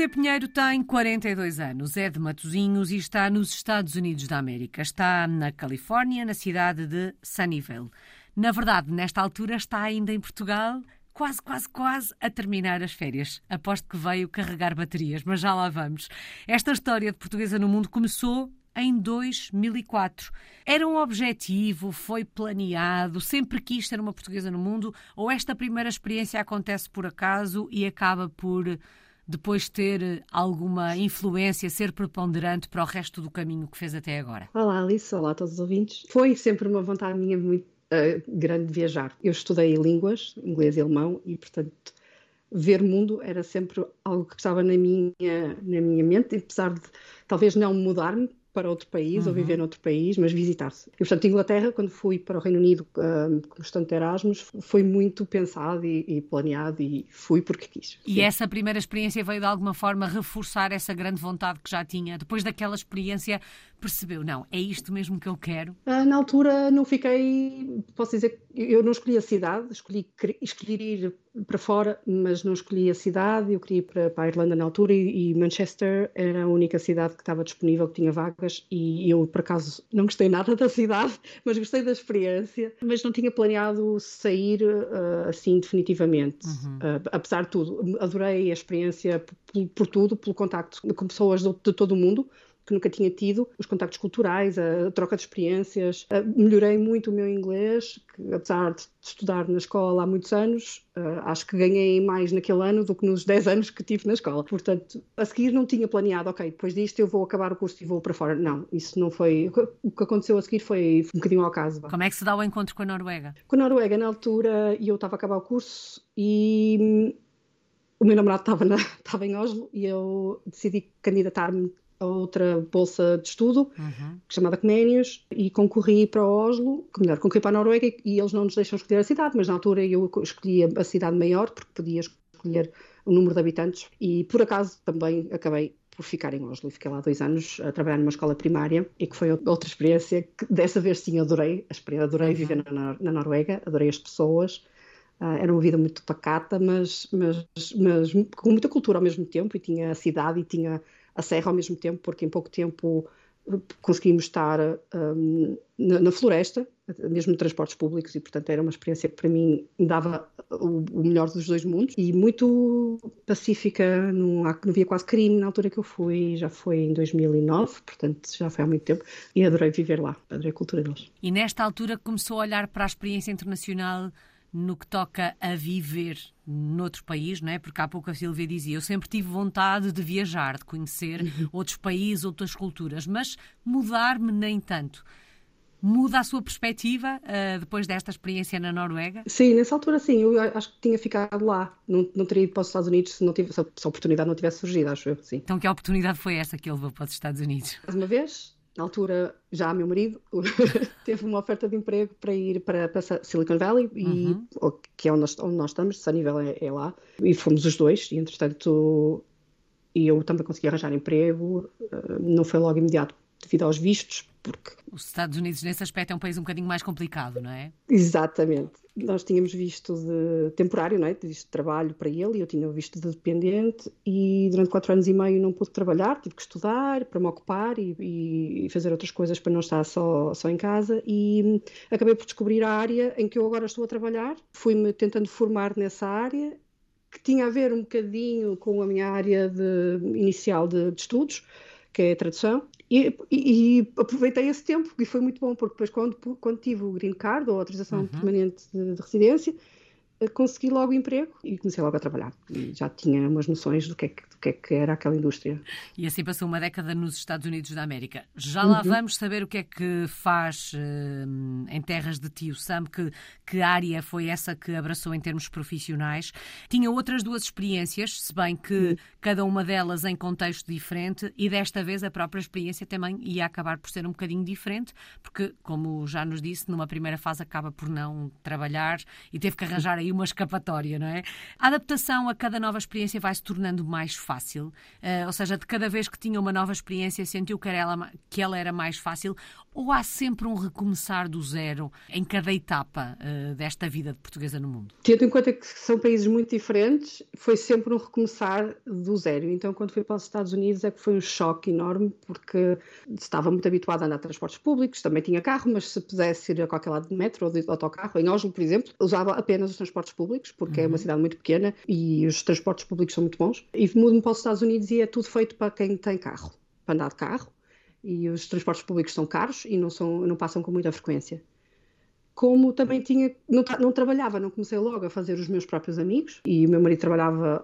Cláudia Pinheiro tem 42 anos, é de Matosinhos e está nos Estados Unidos da América. Está na Califórnia, na cidade de Sunnyvale. Na verdade, nesta altura está ainda em Portugal, quase, quase, quase a terminar as férias. Aposto que veio carregar baterias, mas já lá vamos. Esta história de portuguesa no mundo começou em 2004. Era um objetivo, foi planeado, sempre quis ter uma portuguesa no mundo, ou esta primeira experiência acontece por acaso e acaba por depois ter eh, alguma influência, ser preponderante para o resto do caminho que fez até agora? Olá, Alice. Olá a todos os ouvintes. Foi sempre uma vontade minha muito uh, grande de viajar. Eu estudei línguas, inglês e alemão, e, portanto, ver mundo era sempre algo que estava na minha, na minha mente, apesar de talvez não mudar-me para outro país uhum. ou viver noutro país, mas visitar-se. E, portanto, Inglaterra, quando fui para o Reino Unido uh, como estudante de Erasmus, foi muito pensado e, e, planeado e fui porque quis. E Sim. essa primeira experiência veio de alguma forma reforçar essa grande vontade que já tinha? Depois daquela experiência, percebeu, não, é isto mesmo que eu quero? Uh, na altura não fiquei, posso dizer, eu não escolhi a cidade, escolhi, escolhi ir para fora, mas não escolhi a cidade. Eu queria ir para, para a Irlanda na altura e, e, Manchester era a única cidade que estava disponível, que tinha vagas. E eu, por acaso, não gostei nada da cidade, mas gostei da experiência. Mas não tinha planeado sair uh, assim definitivamente. Uhum. Uh, apesar de tudo, adorei a experiência por, por tudo, pelo contacto com pessoas de, de todo o mundo que nunca tinha tido, os contactos culturais, a troca de experiências. Melhorei muito o meu inglês, que, apesar de estudar na escola há muitos anos, acho que ganhei mais naquele ano do que nos 10 anos que tive na escola. Portanto, a seguir não tinha planeado, ok, depois disto eu vou acabar o curso e vou para fora. Não, isso não foi. O que aconteceu a seguir foi um bocadinho ao caso. Como é que se dá o encontro com a Noruega? Com a Noruega, na altura, eu estava a acabar o curso e hum, o meu namorado estava, na, estava em Oslo e eu decidi candidatar-me outra bolsa de estudo, uhum. chamada Comenius, e concorri para Oslo, melhor, concorri para a Noruega e eles não nos deixam escolher a cidade, mas na altura eu escolhi a cidade maior, porque podia escolher o número de habitantes, e por acaso também acabei por ficar em Oslo e fiquei lá dois anos a trabalhar numa escola primária e que foi outra experiência que dessa vez sim adorei, adorei uhum. viver na, na Noruega, adorei as pessoas, Uh, era uma vida muito pacata, mas, mas, mas com muita cultura ao mesmo tempo, e tinha a cidade e tinha a serra ao mesmo tempo, porque em pouco tempo eh, conseguimos estar um, na, na, floresta, mesmo em transportes públicos, e portanto era uma experiência que para mim dava o, o melhor dos dois mundos e muito pacífica, não, não havia quase crime na altura que eu fui, já foi em 2009, portanto já foi há muito tempo, e adorei viver lá, adorei a cultura deles. E nesta altura começou a olhar para a experiência internacional no que toca a viver noutro país, não é? Porque há pouco a Silvia dizia, eu sempre tive vontade de viajar, de conhecer uhum. outros países, outras culturas, mas mudar-me nem tanto. Muda a sua perspectiva uh, depois desta experiência na Noruega? Sim, nessa altura sim, eu acho que tinha ficado lá. Não, não teria ido para os Estados Unidos se, não tivesse, se a oportunidade não tivesse surgido, acho eu, sim. Então que oportunidade foi essa que ele levou para os Estados Unidos? Mais uma vez, na altura, já meu marido teve uma oferta de emprego para ir para, para Silicon Valley, e, uhum. que é onde nós, onde nós estamos, Sunnyvale é, é lá, e fomos os dois, e entretanto e eu também consegui arranjar emprego, eh, não foi logo imediato devido aos vistos, porque... Os Estados Unidos, nesse aspecto, é um país um bocadinho mais complicado, não é? Exatamente. Nós tínhamos visto de temporário, não é? Visto de trabalho para ele e eu tinha visto de dependente e durante quatro anos e meio não pude trabalhar, tive que estudar para me ocupar e, e fazer outras coisas para não estar só, só em casa e acabei por descobrir a área em que eu agora estou a trabalhar. Fui-me tentando formar nessa área que tinha a ver um bocadinho com a minha área de, inicial de, de estudos, que é a tradução, e, e, e, aproveitei esse tempo e foi muito bom, porque depois, quando, quando tive o green card, ou a autorização uhum. permanente de, de residência, eh, consegui logo emprego e comecei logo a trabalhar. E já tinha umas noções do que, é que, do que é que era aquela indústria. E assim passou uma década nos Estados Unidos da América. Já lá uhum. vamos saber o que é que faz uh, em terras de tio Sam, que, que área foi essa que abraçou em termos profissionais. Tinha outras duas experiências, se bem que uhum. cada uma delas em contexto diferente, e desta vez a própria experiência também ia acabar por ser um bocadinho diferente, porque, como já nos disse, numa primeira fase acaba por não trabalhar e teve que arranjar aí uma escapatória, não é? A adaptação a cada nova experiência vai se tornando mais fácil, uh, ou seja, de cada vez que tinha uma nova experiência sentiu que, ela, que ela era mais fácil, ou há sempre um recomeçar do zero em cada etapa uh, desta vida de portuguesa no mundo? Tendo em conta que são países muito diferentes, foi sempre um recomeçar do zero. Então, quando fui para os Estados Unidos, é que foi um choque enorme, porque estava muito habituada a andar a transportes públicos, também tinha carro, mas se pudesse ir a qualquer lado de metro ou de autocarro, em Oslo, por exemplo, usava apenas os transportes públicos, porque uhum. é uma uhum. cidade muito pequena e os transportes públicos são muito bons. E mudo-me para os Estados Unidos e é tudo feito para quem tem carro, para andar de carro e os transportes públicos são caros e não, são, não passam com muita frequência. Como também tinha, não, não, trabalhava, não comecei logo a fazer os meus próprios amigos e o meu marido trabalhava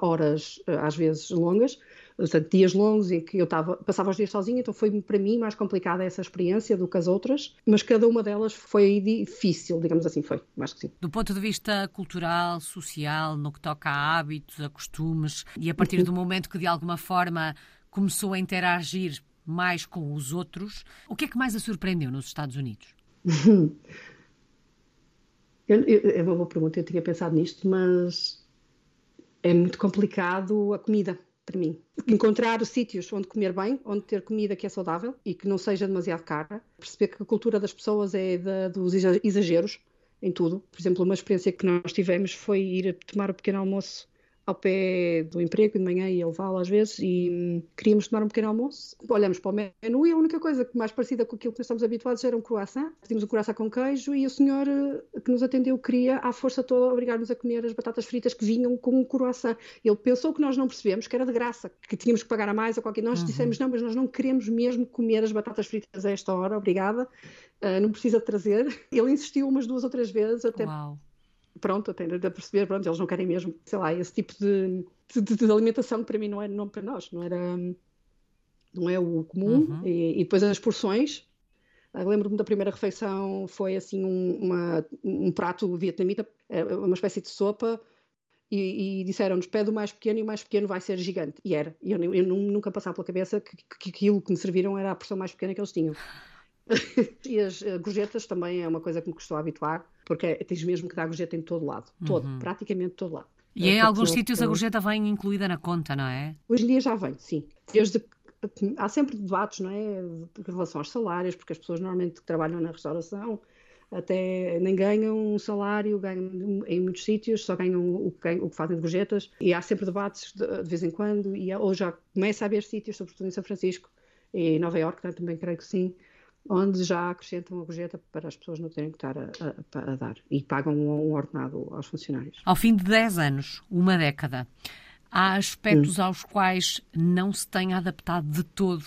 horas, às vezes longas, portanto, dias longos em que eu tava, passava os dias sozinha, então foi para mim mais complicada essa experiência do que as outras, mas cada uma delas foi difícil, digamos assim, foi, mais que sim. Do ponto de vista cultural, social, no que toca a hábitos, a costumes, e a partir uhum. do momento que de alguma forma começou a interagir mais com os outros. O que é que mais a surpreendeu nos Estados Unidos? é uma boa pergunta, eu tinha pensado nisto, mas é muito complicado a comida para mim. Encontrar sítios onde comer bem, onde ter comida que é saudável e que não seja demasiado cara. Perceber que a cultura das pessoas é da, dos exageros em tudo. Por exemplo, uma experiência que nós tivemos foi ir tomar o pequeno almoço ao pé do emprego de manhã ia levá-lo às vezes e hum, queríamos tomar um pequeno almoço. Olhamos para o menu e a única coisa mais parecida com aquilo que nós estamos habituados era um croissant. Pedimos um croissant com queijo e o senhor eh, que nos atendeu queria, à força toda, obrigar-nos a comer as batatas fritas que vinham com o croissant. Ele pensou que nós não percebemos que era de graça, que tínhamos que pagar a mais ou qualquer. Nós uhum. dissemos não, mas nós não queremos mesmo comer as batatas fritas a esta hora, obrigada. Uh, não precisa trazer. Ele insistiu umas duas ou três vezes até. Uau pronto, até a perceber, pronto, eles não querem mesmo, sei lá, esse tipo de, de, de alimentação que para mim não é não para nós, não era não é o comum. Uhum. e, e, depois as porções. Lembro-me da primeira refeição foi assim um, uma, um prato vietnamita é, uma espécie de sopa e, e disseram-nos pede o mais pequeno e o mais pequeno vai ser gigante. E era, e eu, eu, nunca passava pela cabeça que, que aquilo que me serviram era a porção mais pequena que eles tinham e as uh, gorjetas também é uma coisa que me custou habituar porque é, tens mesmo que dar gorjeta em todo lado, todo, uhum. praticamente todo lado. E é, em alguns sítios a gorjeta vem incluída na conta, não é? Hoje em dia já vem, sim. Desde há sempre debates, não é, em relação aos salários, porque as pessoas normalmente que trabalham na restauração até nem ganham um salário, ganham em muitos sítios, só ganham o que, o que fazem de gorjetas, e há sempre debates de, de vez em quando, e hoje já começa a haver sítios, sobretudo em São Francisco e em Nova Iorque, também creio que sim, onde já acrescentam a gorjeta para as pessoas não terem que estar a, a, a dar e pagam um, um, ordenado aos funcionários. Ao fim de 10 anos, uma década, há aspectos hum. aos quais não se tem adaptado de todo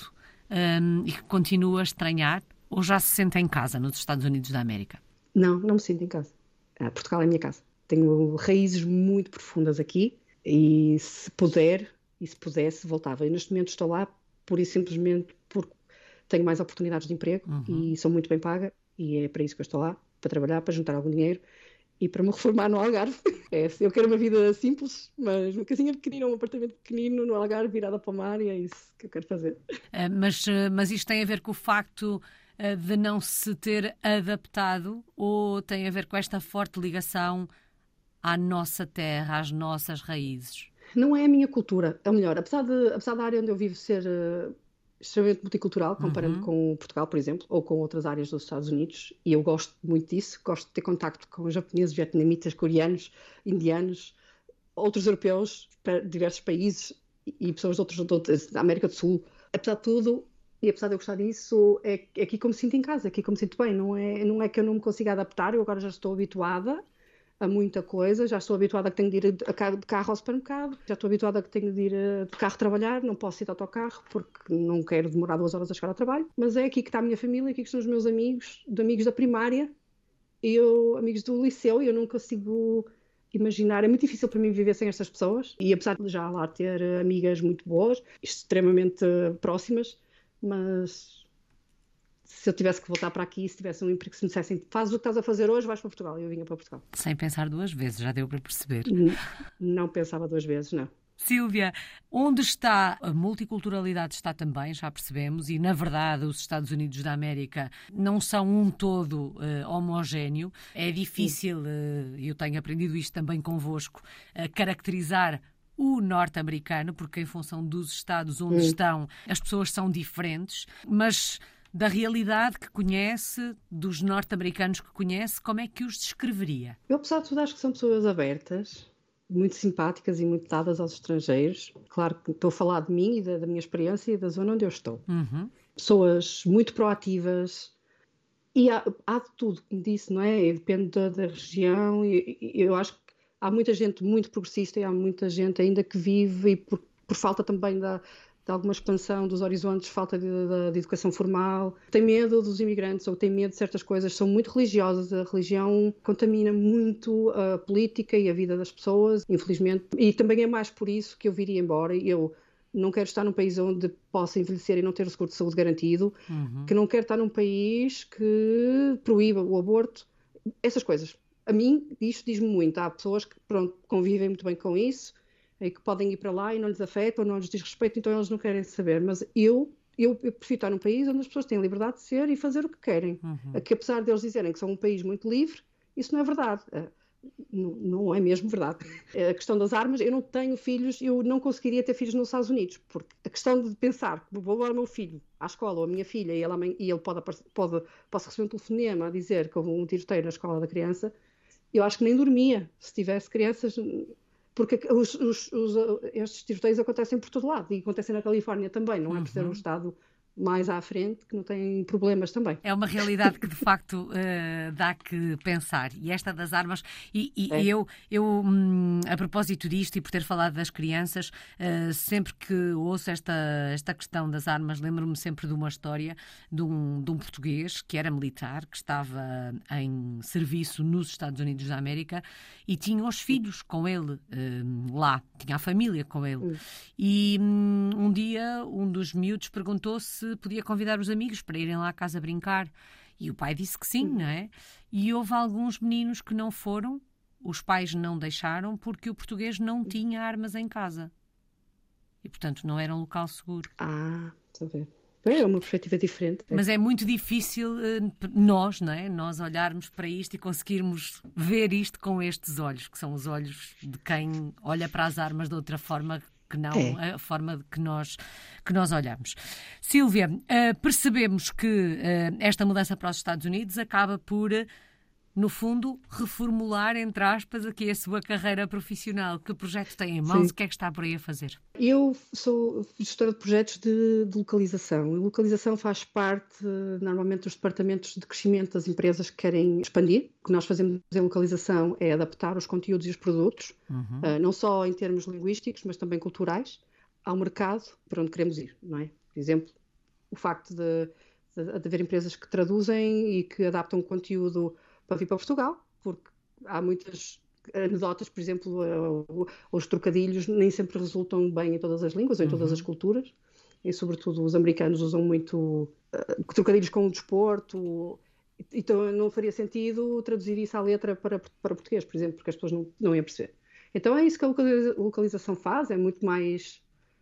um, e que continua a estranhar ou já se sente em casa nos Estados Unidos da América? Não, não me sinto em casa. Ah, Portugal é a minha casa. Tenho raízes muito profundas aqui e se puder e se pudesse voltava. E neste momento estou lá pura e simplesmente porque tenho mais oportunidades de emprego uhum. e sou muito bem paga e é para isso que eu estou lá, para trabalhar, para juntar algum dinheiro e para me reformar no Algarve. É, eu quero uma vida simples, mas uma casinha pequenina, um apartamento pequenino no Algarve, virada para o mar, e é isso que eu quero fazer. Uh, mas, uh, mas isto tem a ver com o facto uh, de não se ter adaptado ou tem a ver com esta forte ligação à nossa terra, às nossas raízes? Não é a minha cultura, é melhor, apesar, de, apesar da área onde eu vivo ser extremamente multicultural, comparando uhum. com Portugal, por exemplo, ou com outras áreas dos Estados Unidos, e eu gosto muito disso, gosto de ter contacto com japoneses, vietnamitas, coreanos, indianos, outros europeus, diversos países e pessoas de outros, da América do Sul. Apesar de tudo, e apesar de eu gostar disso, é, é aqui como me sinto em casa, é aqui como me sinto bem, não é, não é que eu não me consiga adaptar, eu agora já estou habituada, a muita coisa, já estou habituada a que tenho de ir de carro ao supermercado, já estou habituada a que tenho de ir eh, de carro trabalhar, não posso ir de autocarro porque não quero demorar duas horas a chegar ao trabalho, mas é aqui que está a minha família, aqui que estão os meus amigos, de amigos da primária, eu, amigos do liceu, e eu não consigo imaginar, é muito difícil para mim viver sem estas pessoas, e apesar de já lá ter amigas muito boas, extremamente próximas, mas se eu tivesse que voltar para aqui, se tivesse um emprego, se me dissessem faz o que estás a fazer hoje, vais para Portugal. Eu vinha para Portugal. Sem pensar duas vezes, já deu para perceber. Não, não pensava duas vezes, não. Silvia, onde está a multiculturalidade está também, já percebemos, e na verdade os Estados Unidos da América não são um todo uh, homogéneo. É difícil, uh, eu tenho aprendido isto também convosco, uh, caracterizar o norte-americano, porque em função dos estados onde Sim. estão as pessoas são diferentes, mas da realidade que conhece, dos norte-americanos que conhece, como é que os descreveria? Eu, apesar de tudo, acho que são pessoas abertas, muito simpáticas e muito dadas aos estrangeiros. Claro que estou a falar de mim e da, da minha experiência e da zona onde eu estou. Uhum. Pessoas muito proativas. E há, há, de tudo, como disse, não é? E depende da, da região. E, e, eu acho que há muita gente muito progressista e há muita gente ainda que vive e por, por falta também da, de alguma expansão dos horizontes, falta de, de, de, educação formal, tem medo dos imigrantes ou tem medo de certas coisas, são muito religiosas, a religião contamina muito a política e a vida das pessoas, infelizmente, e também é mais por isso que eu viria embora, eu não quero estar num país onde possa envelhecer e não ter o seguro de saúde garantido, uhum. que não quero estar num país que proíba o aborto, essas coisas. A mim, isto diz-me muito. Há pessoas que, pronto, convivem muito bem com isso, e que podem ir para lá e não lhes afeta ou não lhes diz respeito, então eles não querem saber. Mas eu, eu, eu prefiro estar num país onde as pessoas têm liberdade de ser e fazer o que querem. Uhum. Que apesar deles dizerem que são um país muito livre, isso não é verdade. É, não, não é mesmo verdade. A questão das armas, eu não tenho filhos, eu não conseguiria ter filhos nos Estados Unidos, porque a questão de pensar que vou levar o meu filho à escola ou a minha filha e, ela, e ele pode, pode, posso receber um telefonema a dizer que houve um tiroteio na escola da criança, eu acho que nem dormia se tivesse crianças porque os, os, os, estes tiroteios acontecem por todo lado e acontecem na Califórnia também, não é por ser um uhum. estado mais à frente, que não têm problemas também. É uma realidade que de facto uh, dá que pensar. E esta das armas, e, e é. eu, eu hum, a propósito disto e por ter falado das crianças, uh, sempre que ouço esta, esta questão das armas, lembro-me sempre de uma história de um, de um português que era militar, que estava em serviço nos Estados Unidos da América e tinha os filhos com ele uh, lá, tinha a família com ele. Hum. E um, um dia um dos miúdos perguntou se se podia convidar os amigos para irem lá à casa brincar. E o pai disse que sim, não é? E houve alguns meninos que não foram, os pais não deixaram, porque o português não tinha armas em casa. E, portanto, não era um local seguro. Ah, estou a ver. É uma perspectiva diferente. Mas é muito difícil eh, nós, não é? Nós olharmos para isto e conseguirmos ver isto com estes olhos, que são os olhos de quem olha para as armas de outra forma que não é. a forma que nós, que nós olhamos. Sílvia, uh, percebemos que uh, esta mudança para os Estados Unidos acaba por no fundo, reformular, entre aspas, aqui a sua carreira profissional. Que projeto tem em mãos? Sim. O que é que está por aí a fazer? Eu sou gestora de projetos de, de localização. E localização faz parte, normalmente, dos departamentos de crescimento das empresas que querem expandir. O que nós fazemos em localização é adaptar os conteúdos e os produtos, uhum. uh, não só em termos linguísticos, mas também culturais, ao mercado para onde queremos ir, não é? Por exemplo, o facto de, de, de haver empresas que traduzem e que adaptam o conteúdo para vir para Portugal, porque há muitas anedotas, por exemplo, os trocadilhos nem sempre resultam bem em todas as línguas ou em todas uhum. as culturas, e sobretudo os americanos usam muito uh, trocadilhos com o desporto, então não faria sentido traduzir isso à letra para, para português, por exemplo, porque as pessoas não, não iam perceber. Então é isso que a localização faz, é muito mais,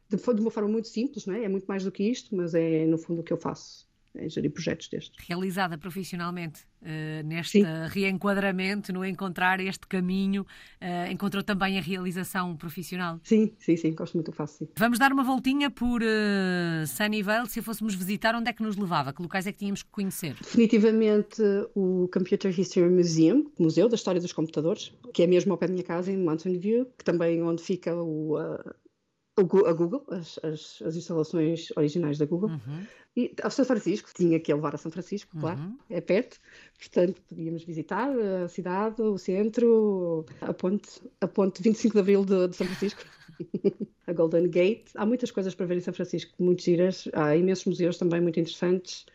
de, de uma forma muito simples, não é? é muito mais do que isto, mas é no fundo o que eu faço em gerir projetos destes. Realizada profissionalmente uh, neste Sim. reenquadramento, no encontrar este caminho, uh, encontrou também a realização profissional? Sim, sim, sim, gosto muito, faço sim. Vamos dar uma voltinha por uh, Sunnyvale, se fôssemos visitar, onde é que nos levava? Que locais é que tínhamos que conhecer? Definitivamente o Computer History Museum, Museu da História dos Computadores, que é mesmo ao pé da minha casa, em Mountain View, que também é onde fica o, a Google, as, as, as, instalações originais da Google. Uhum. E ao São Francisco, tinha que levar a São Francisco, claro, uhum. é perto, portanto podíamos visitar a cidade, o centro, a ponte, a ponte 25 de Abril de, de São Francisco, a Golden Gate. Há muitas coisas para ver em São Francisco, muito giras, há imensos museus também muito interessantes.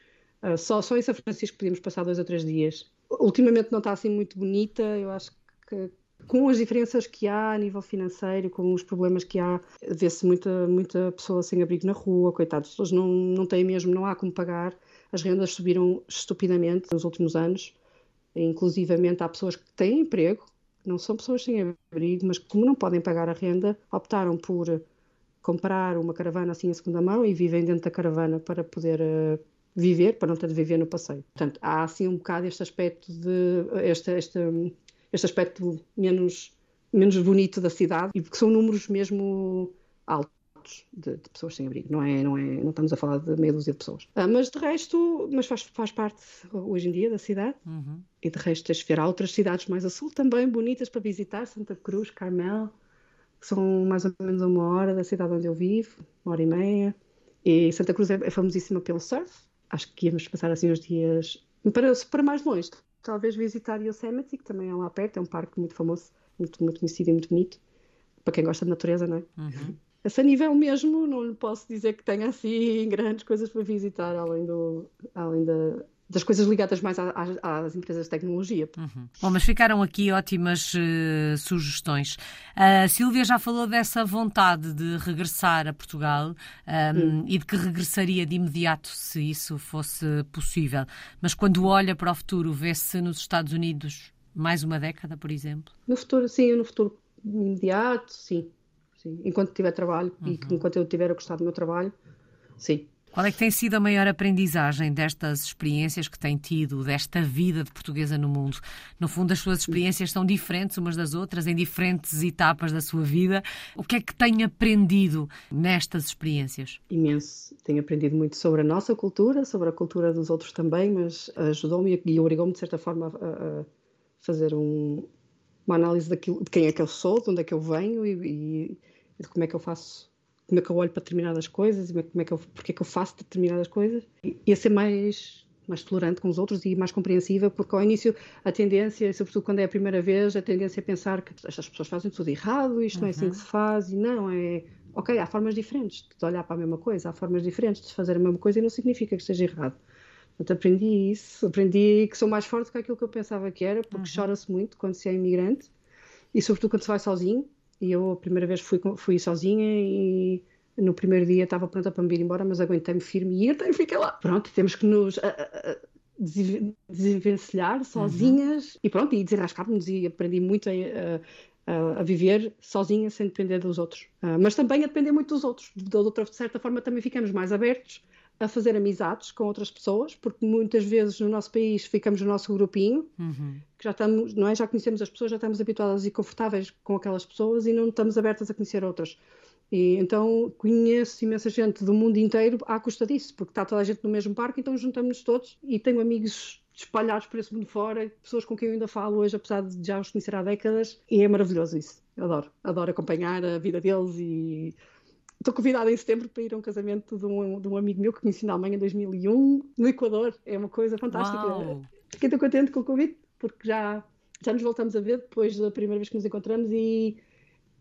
Uh, só, só em São Francisco podíamos passar dois ou três dias. Ultimamente não está assim muito bonita, eu acho que com as diferenças que há a nível financeiro, com os problemas que há, vê-se muita, muita pessoa sem abrigo na rua, coitados, pessoas não, não têm mesmo, não há como pagar, as rendas subiram estupidamente nos últimos anos, inclusivamente há pessoas que têm emprego, não são pessoas sem abrigo, mas como não podem pagar a renda, optaram por comprar uma caravana assim em segunda mão e vivem dentro da caravana para poder uh, viver, para não ter de viver no passeio. Portanto, há assim um bocado este aspecto de, esta, esta este aspecto menos, menos bonito da cidade, e porque são números mesmo altos. de, de, pessoas sem abrigo, não é, não é, não estamos a falar de meia dúzia de pessoas. Ah, mas de resto, mas faz, faz parte hoje em dia da cidade. Uhum. E de resto tens de ver há outras cidades mais a sul também bonitas para visitar, Santa Cruz, Carmel, que são mais ou menos uma hora da cidade onde eu vivo, uma hora e meia. E Santa Cruz é, é famosíssima pelo surf. Acho que íamos passar assim os dias para, para mais longe. Talvez visitar Yosemite, que também é lá perto, é um parque muito famoso, muito, muito conhecido e muito bonito para quem gosta de natureza, não é? Uhum. Esse nível mesmo, não lhe posso dizer que tenha assim grandes coisas para visitar, além, do, além da, das coisas ligadas mais às, às empresas de tecnologia. Uhum. Bom, mas ficaram aqui ótimas uh, sugestões. A Silvia já falou dessa vontade de regressar a Portugal um, e de que regressaria de imediato se isso fosse possível. Mas quando olha para o futuro, vê-se nos Estados Unidos mais uma década, por exemplo? No futuro, sim, no futuro imediato, sim. sim. Enquanto tiver trabalho uhum. e enquanto eu tiver a gostar do meu trabalho, sim. Qual é que tem sido a maior aprendizagem destas experiências que tem tido, desta vida de portuguesa no mundo? No fundo, as suas experiências são diferentes umas das outras, em diferentes etapas da sua vida. O que é que tem aprendido nestas experiências? Imenso. Tenho aprendido muito sobre a nossa cultura, sobre a cultura dos outros também, mas ajudou-me e obrigou-me, de certa forma, a, fazer um, uma análise daquilo, de quem é que eu sou, de onde é que eu venho e, e de como é que eu faço, como é que eu olho para determinadas coisas, e como é que eu, porque é que eu faço determinadas coisas, e, e a ser mais mais tolerante com os outros e mais compreensiva, porque ao início a tendência, sobretudo quando é a primeira vez, a tendência é pensar que estas pessoas fazem tudo errado, isto uhum. não é assim que uhum. se faz, e não, é. Ok, há formas diferentes de olhar para a mesma coisa, há formas diferentes de fazer a mesma coisa e não significa que esteja errado. Portanto, aprendi isso, aprendi que sou mais forte que aquilo que eu pensava que era, porque uhum. chora-se muito quando se é imigrante e, sobretudo, quando se vai sozinho. E eu, a primeira vez, fui, fui sozinha e no primeiro dia estava pronta para me ir embora, mas aguentei-me firme e até fiquei lá. Pronto, temos que nos desenvencilhar sozinhas uhum. e pronto, e desenrascar-nos e aprendi muito a, a, a, viver sozinha sem depender dos outros. Uh, mas também a depender muito dos outros. De outra de certa forma também ficamos mais abertos a fazer amizades com outras pessoas, porque muitas vezes no nosso país ficamos no nosso grupinho, uhum. que já estamos, não é? Já conhecemos as pessoas, já estamos habituadas e confortáveis com aquelas pessoas e não estamos abertas a conhecer outras. E então conheço imensa gente do mundo inteiro à custa disso, porque está toda a gente no mesmo parque, então juntamos-nos todos e tenho amigos espalhados por esse mundo fora, pessoas com quem eu ainda falo hoje, apesar de já os conhecer há décadas, e é maravilhoso isso. Eu adoro, adoro acompanhar a vida deles e Estou convidada em setembro para ir a um casamento de um, de um amigo meu que conheci na Alemanha em 2001, no Equador. É uma coisa fantástica. Uau. Fiquei tão contente com o convite, porque já, já nos voltamos a ver depois da primeira vez que nos encontramos e,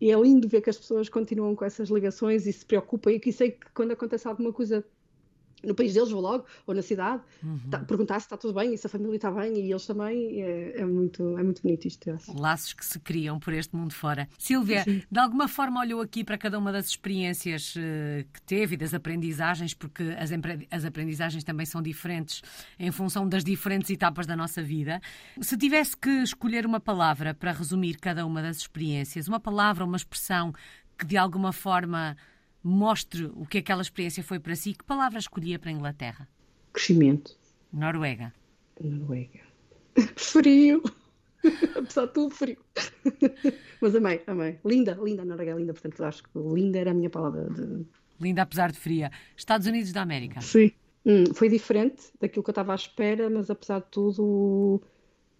e é lindo ver que as pessoas continuam com essas ligações e se preocupam. E que sei que quando acontece alguma coisa no país deles, vou logo, ou na cidade, uhum. tá, perguntar se está tudo bem e se a família está bem e eles também. É, é muito, é muito bonito isto. Laços que se criam por este mundo fora. Silvia, Sim. de alguma forma olhou aqui para cada uma das experiências uh, que teve e das aprendizagens, porque as, as aprendizagens também são diferentes em função das diferentes etapas da nossa vida. Se tivesse que escolher uma palavra para resumir cada uma das experiências, uma palavra, uma expressão que de alguma forma mostre o que aquela experiência foi para si, que palavra escolhia para a Inglaterra? Crescimento. Noruega. Noruega. Frio. Apesar de tudo, frio. Mas amei, amei. Linda, linda, a Noruega é linda, portanto acho que linda era a minha palavra. De... Linda apesar de fria. Estados Unidos da América. Sim. Hum, foi diferente daquilo que eu estava à espera, mas apesar de tudo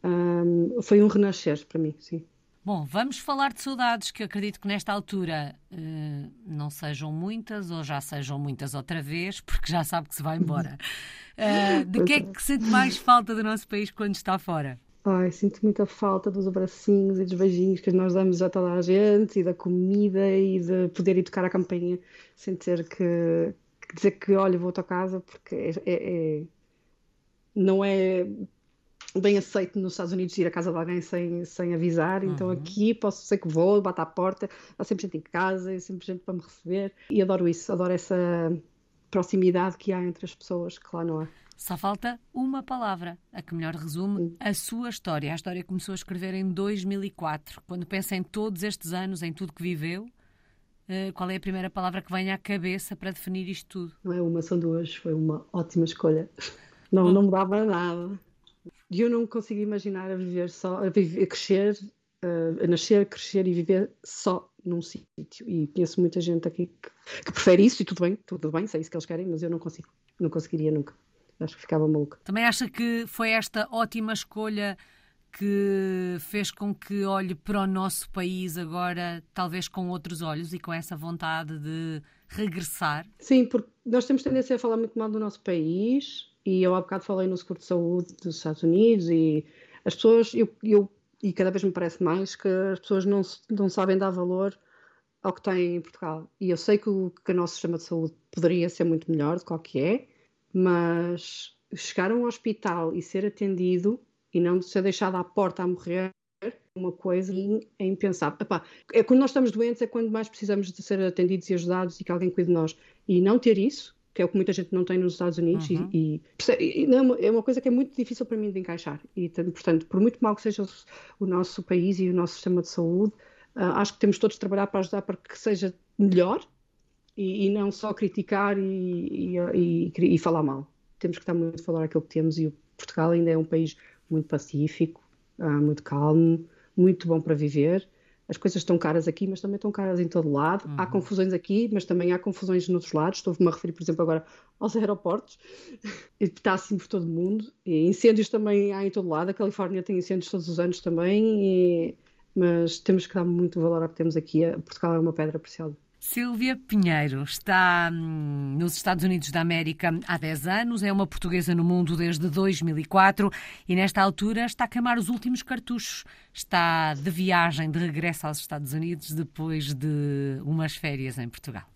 um, foi um renascer para mim, sim. Bom, vamos falar de saudades, que eu acredito que nesta altura uh, não sejam muitas ou já sejam muitas outra vez, porque já sabe que se vai embora. Uh, de que é que sente mais falta do nosso país quando está fora? Ai, sinto muita falta dos abracinhos e dos beijinhos que nós damos a toda a gente e da comida e de poder ir tocar a campainha sem ter que, que dizer que, olha, vou à tua casa, porque é, é, é não é bem aceito nos Estados Unidos ir à casa de alguém sem, sem avisar, então uhum. aqui posso ser que vou, bato à porta, há sempre gente em casa, há sempre gente para me receber e adoro isso, adoro essa proximidade que há entre as pessoas que lá não há. Só falta uma palavra, a que melhor resume a sua história. A história começou a escrever em 2004. Quando pensa em todos estes anos, em tudo que viveu, eh, qual é a primeira palavra que vem à cabeça para definir isto tudo? Não é uma, são duas. Foi uma ótima escolha. Não, não mudava nada. E eu não consigo imaginar a viver só, a, viver, a crescer, a nascer, crescer e viver só num sítio. E conheço muita gente aqui que, que, prefere isso e tudo bem, tudo bem, sei isso que eles querem, mas eu não consigo, não conseguiria nunca. Acho que ficava maluca. Também acha que foi esta ótima escolha que fez com que olhe para o nosso país agora, talvez com outros olhos e com essa vontade de regressar? Sim, porque nós temos tendência a falar muito mal do nosso país e eu há bocado falei no seguro de saúde dos Estados Unidos e as pessoas, eu, eu e cada vez me parece mais que as pessoas não, não sabem dar valor ao que têm em Portugal. E eu sei que o, que o nosso sistema de saúde poderia ser muito melhor do que o que é, mas chegar a um hospital e ser atendido e não ser deixado à porta a morrer é uma coisa é impensável. Epá, é quando nós estamos doentes é quando mais precisamos de ser atendidos e ajudados e que alguém cuide de nós. E não ter isso, que é o que muita gente não tem nos Estados Unidos, uhum. e, e, e não, é uma coisa que é muito difícil para mim de encaixar. E, portanto, por muito mal que seja o, nosso país e o nosso sistema de saúde, uh, acho que temos todos de trabalhar para ajudar para que seja melhor e, e não só criticar e, e, falar mal. Temos que estar muito a falar aquilo que temos e o Portugal ainda é um país muito pacífico, uh, muito calmo, muito bom para viver. As coisas estão caras aqui, mas também estão caras em todo lado. Uhum. Há confusões aqui, mas também há confusões nos outros lados. Estou-me a referir, por exemplo, agora aos aeroportos. Está assim por todo o mundo. E incêndios também há em todo lado. A Califórnia tem incêndios todos os anos também. E... Mas temos que dar muito valor ao que temos aqui. Portugal é uma pedra preciosa. Silvia Pinheiro está hum, nos Estados Unidos da América há 10 anos, é uma portuguesa no mundo desde 2004 e, nesta altura, está a queimar os últimos cartuchos. Está de viagem de regresso aos Estados Unidos depois de umas férias em Portugal.